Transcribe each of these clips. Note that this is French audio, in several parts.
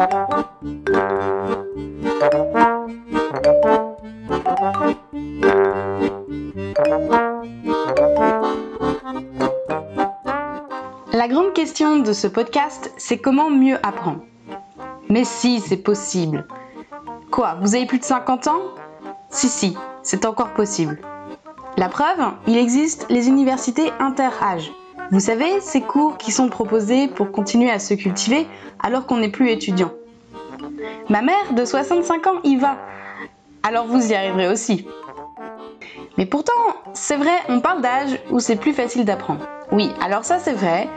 La grande question de ce podcast, c'est comment mieux apprendre. Mais si, c'est possible. Quoi, vous avez plus de 50 ans? Si, si, c'est encore possible. La preuve, il existe les universités inter-âges. Vous savez, ces cours qui sont proposés pour continuer à se cultiver alors qu'on n'est plus étudiant. Ma mère de 65 ans y va. Alors vous y arriverez aussi. Mais pourtant, c'est vrai, on parle d'âge où c'est plus facile d'apprendre. Oui, alors ça c'est vrai,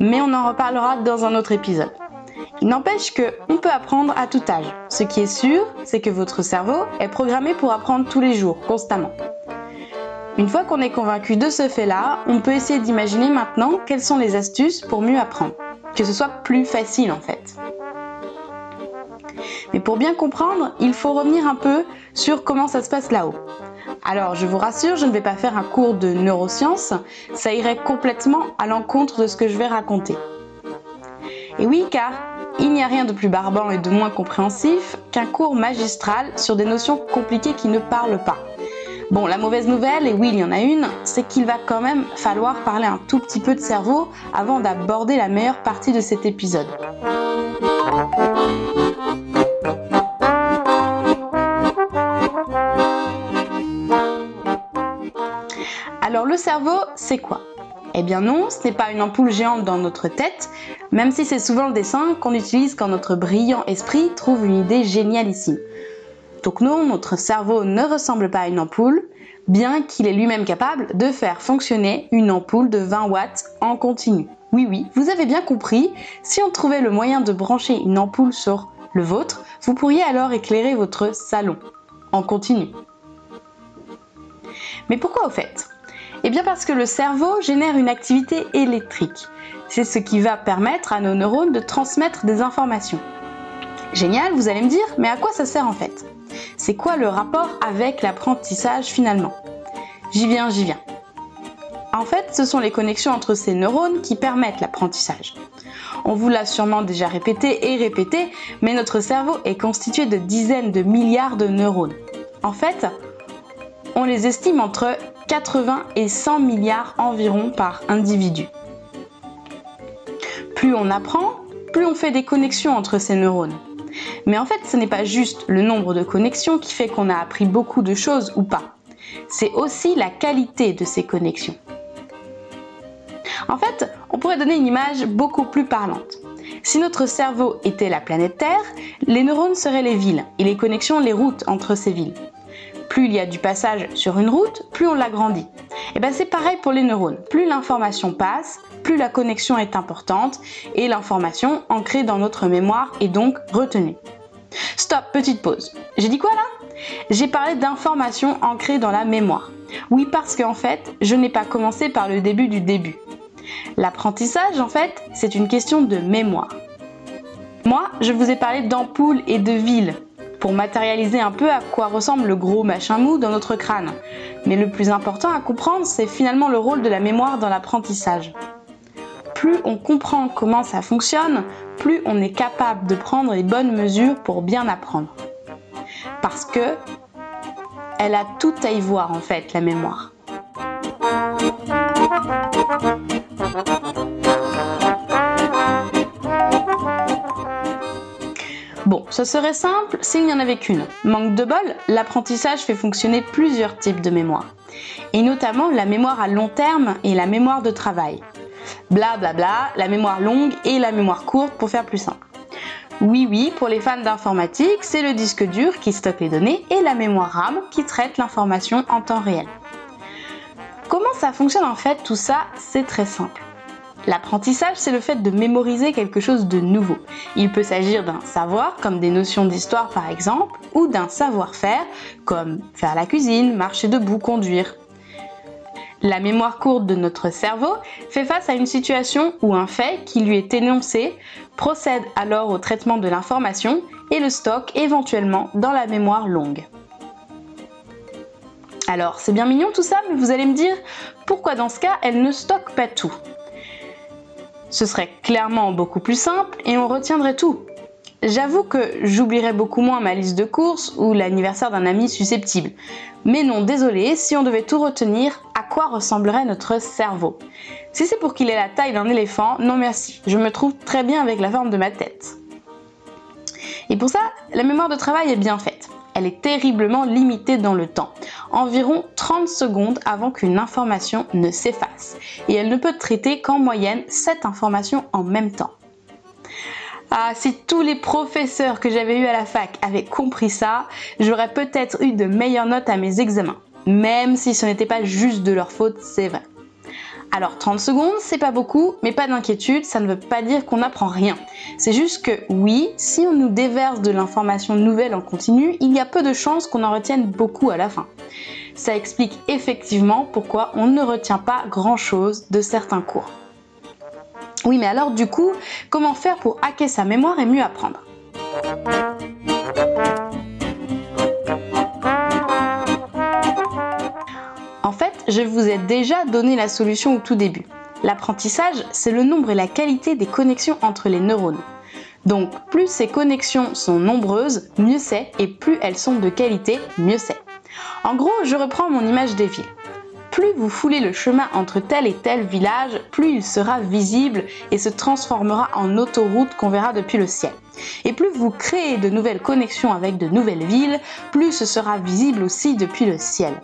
mais on en reparlera dans un autre épisode. Il n'empêche que on peut apprendre à tout âge. Ce qui est sûr, c'est que votre cerveau est programmé pour apprendre tous les jours, constamment. Une fois qu'on est convaincu de ce fait-là, on peut essayer d'imaginer maintenant quelles sont les astuces pour mieux apprendre, que ce soit plus facile en fait. Mais pour bien comprendre, il faut revenir un peu sur comment ça se passe là-haut. Alors, je vous rassure, je ne vais pas faire un cours de neurosciences, ça irait complètement à l'encontre de ce que je vais raconter. Et oui, car il n'y a rien de plus barbant et de moins compréhensif qu'un cours magistral sur des notions compliquées qui ne parlent pas. Bon, la mauvaise nouvelle, et oui, il y en a une, c'est qu'il va quand même falloir parler un tout petit peu de cerveau avant d'aborder la meilleure partie de cet épisode. Alors le cerveau, c'est quoi? Eh bien non, ce n'est pas une ampoule géante dans notre tête, même si c'est souvent le dessin qu'on utilise quand notre brillant esprit trouve une idée génialissime. Donc non, notre cerveau ne ressemble pas à une ampoule, bien qu'il est lui-même capable de faire fonctionner une ampoule de 20 watts en continu. Oui oui, vous avez bien compris, si on trouvait le moyen de brancher une ampoule sur le vôtre, vous pourriez alors éclairer votre salon en continu. Mais pourquoi au fait? Eh bien parce que le cerveau génère une activité électrique. C'est ce qui va permettre à nos neurones de transmettre des informations. Génial, vous allez me dire, mais à quoi ça sert en fait? C'est quoi le rapport avec l'apprentissage finalement? J'y viens, j'y viens. En fait, ce sont les connexions entre ces neurones qui permettent l'apprentissage. On vous l'a sûrement déjà répété et répété, mais notre cerveau est constitué de dizaines de milliards de neurones. En fait, on les estime entre 80 et 100 milliards environ par individu. Plus on apprend, plus on fait des connexions entre ces neurones. Mais en fait, ce n'est pas juste le nombre de connexions qui fait qu'on a appris beaucoup de choses ou pas. C'est aussi la qualité de ces connexions. En fait, on pourrait donner une image beaucoup plus parlante. Si notre cerveau était la planète Terre, les neurones seraient les villes et les connexions les routes entre ces villes plus il y a du passage sur une route, plus on l'agrandit. Et bien c'est pareil pour les neurones. Plus l'information passe, plus la connexion est importante et l'information ancrée dans notre mémoire est donc retenue. Stop, petite pause. J'ai dit quoi là? J'ai parlé d'information ancrée dans la mémoire. Oui, parce qu'en fait, je n'ai pas commencé par le début du début. L'apprentissage, en fait, c'est une question de mémoire. Moi, je vous ai parlé d'ampoules et de villes, pour matérialiser un peu à quoi ressemble le gros machin mou dans notre crâne. Mais le plus important à comprendre, c'est finalement le rôle de la mémoire dans l'apprentissage. Plus on comprend comment ça fonctionne, plus on est capable de prendre les bonnes mesures pour bien apprendre. Parce que elle a tout à y voir en fait, la mémoire. Bon, ce serait simple s'il n'y en avait qu'une. Manque de bol, l'apprentissage fait fonctionner plusieurs types de mémoire. Et notamment la mémoire à long terme et la mémoire de travail. Bla bla bla, la mémoire longue et la mémoire courte pour faire plus simple. Oui oui, pour les fans d'informatique, c'est le disque dur qui stocke les données et la mémoire RAM qui traite l'information en temps réel. Comment ça fonctionne en fait tout ça? C'est très simple. L'apprentissage, c'est le fait de mémoriser quelque chose de nouveau. Il peut s'agir d'un savoir, comme des notions d'histoire par exemple, ou d'un savoir-faire, comme faire la cuisine, marcher debout, conduire. La mémoire courte de notre cerveau fait face à une situation ou un fait qui lui est énoncé, procède alors au traitement de l'information et le stocke éventuellement dans la mémoire longue. Alors, c'est bien mignon tout ça, mais vous allez me dire pourquoi dans ce cas elle ne stocke pas tout? Ce serait clairement beaucoup plus simple et on retiendrait tout. J'avoue que j'oublierai beaucoup moins ma liste de courses ou l'anniversaire d'un ami susceptible. Mais non, désolé, si on devait tout retenir, à quoi ressemblerait notre cerveau? Si c'est pour qu'il ait la taille d'un éléphant, non merci, je me trouve très bien avec la forme de ma tête. Et pour ça, la mémoire de travail est bien faite. Elle est terriblement limitée dans le temps, environ 30 secondes avant qu'une information ne s'efface. Et elle ne peut traiter qu'en moyenne 7 informations en même temps. Ah, si tous les professeurs que j'avais eus à la fac avaient compris ça, j'aurais peut-être eu de meilleures notes à mes examens. Même si ce n'était pas juste de leur faute, c'est vrai. Alors 30 secondes, c'est pas beaucoup, mais pas d'inquiétude, ça ne veut pas dire qu'on n'apprend rien. C'est juste que oui, si on nous déverse de l'information nouvelle en continu, il y a peu de chances qu'on en retienne beaucoup à la fin. Ça explique effectivement pourquoi on ne retient pas grand-chose de certains cours. Oui, mais alors du coup, comment faire pour hacker sa mémoire et mieux apprendre? Je vous ai déjà donné la solution au tout début. L'apprentissage, c'est le nombre et la qualité des connexions entre les neurones. Donc, plus ces connexions sont nombreuses, mieux c'est, et plus elles sont de qualité, mieux c'est. En gros, je reprends mon image des villes plus vous foulez le chemin entre tel et tel village, plus il sera visible et se transformera en autoroute qu'on verra depuis le ciel. Et plus vous créez de nouvelles connexions avec de nouvelles villes, plus ce sera visible aussi depuis le ciel.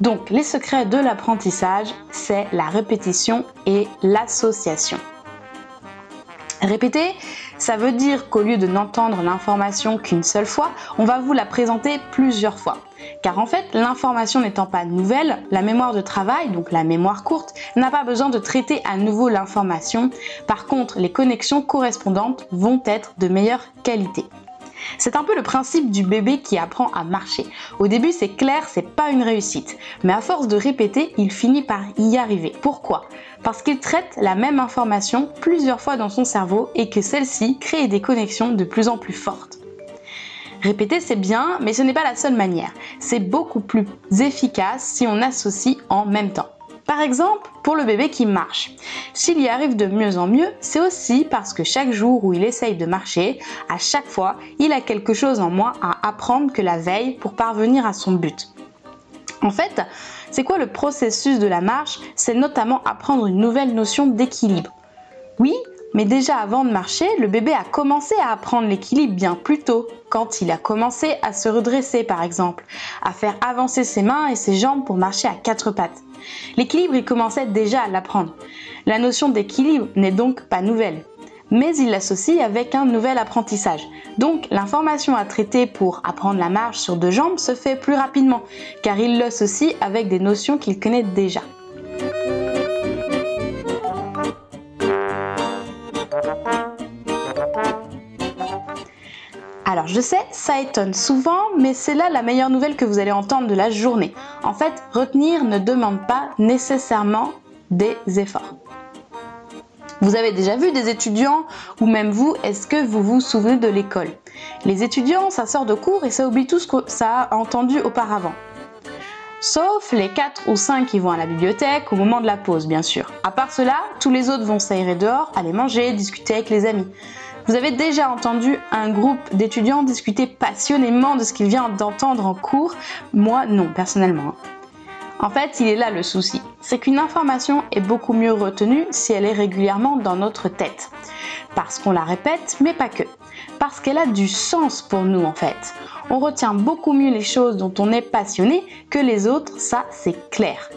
Donc les secrets de l'apprentissage, c'est la répétition et l'association. Répéter, ça veut dire qu'au lieu de n'entendre l'information qu'une seule fois, on va vous la présenter plusieurs fois. Car en fait, l'information n'étant pas nouvelle, la mémoire de travail, donc la mémoire courte, n'a pas besoin de traiter à nouveau l'information. Par contre, les connexions correspondantes vont être de meilleure qualité. C'est un peu le principe du bébé qui apprend à marcher. Au début, c'est clair, c'est pas une réussite. Mais à force de répéter, il finit par y arriver. Pourquoi? Parce qu'il traite la même information plusieurs fois dans son cerveau et que celle-ci crée des connexions de plus en plus fortes. Répéter, c'est bien, mais ce n'est pas la seule manière. C'est beaucoup plus efficace si on associe en même temps. Par exemple, pour le bébé qui marche. S'il y arrive de mieux en mieux, c'est aussi parce que chaque jour où il essaye de marcher, à chaque fois, il a quelque chose en moins à apprendre que la veille pour parvenir à son but. En fait, c'est quoi le processus de la marche? C'est notamment apprendre une nouvelle notion d'équilibre. Oui, mais déjà avant de marcher, le bébé a commencé à apprendre l'équilibre bien plus tôt, quand il a commencé à se redresser par exemple, à faire avancer ses mains et ses jambes pour marcher à quatre pattes. L'équilibre, il commençait déjà à l'apprendre. La notion d'équilibre n'est donc pas nouvelle, mais il l'associe avec un nouvel apprentissage. Donc l'information à traiter pour apprendre la marche sur deux jambes se fait plus rapidement, car il l'associe avec des notions qu'il connaît déjà. Je sais, ça étonne souvent, mais c'est là la meilleure nouvelle que vous allez entendre de la journée. En fait, retenir ne demande pas nécessairement des efforts. Vous avez déjà vu des étudiants, ou même vous, est-ce que vous vous souvenez de l'école? Les étudiants, ça sort de cours et ça oublie tout ce que ça a entendu auparavant. Sauf les 4 ou 5 qui vont à la bibliothèque au moment de la pause, bien sûr. À part cela, tous les autres vont s'aérer dehors, aller manger, discuter avec les amis. Vous avez déjà entendu un groupe d'étudiants discuter passionnément de ce qu'il vient d'entendre en cours Moi, non, personnellement. En fait, il est là le souci. C'est qu'une information est beaucoup mieux retenue si elle est régulièrement dans notre tête. Parce qu'on la répète, mais pas que. Parce qu'elle a du sens pour nous en fait. On retient beaucoup mieux les choses dont on est passionné que les autres, ça c'est clair.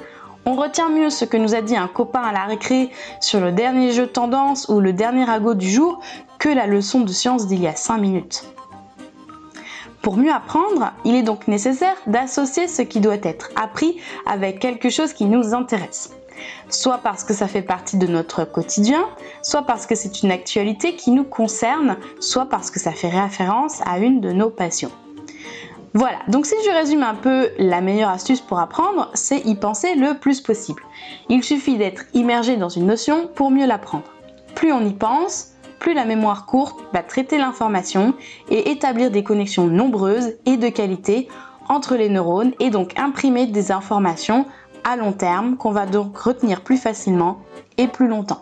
On retient mieux ce que nous a dit un copain à la récré sur le dernier jeu tendance ou le dernier ago du jour que la leçon de science d'il y a 5 minutes. Pour mieux apprendre, il est donc nécessaire d'associer ce qui doit être appris avec quelque chose qui nous intéresse. Soit parce que ça fait partie de notre quotidien, soit parce que c'est une actualité qui nous concerne, soit parce que ça fait référence à une de nos passions. Voilà, donc si je résume un peu la meilleure astuce pour apprendre, c'est y penser le plus possible. Il suffit d'être immergé dans une notion pour mieux l'apprendre. Plus on y pense, plus la mémoire courte va traiter l'information et établir des connexions nombreuses et de qualité entre les neurones et donc imprimer des informations à long terme qu'on va donc retenir plus facilement et plus longtemps.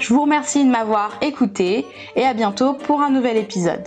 Je vous remercie de m'avoir écouté et à bientôt pour un nouvel épisode.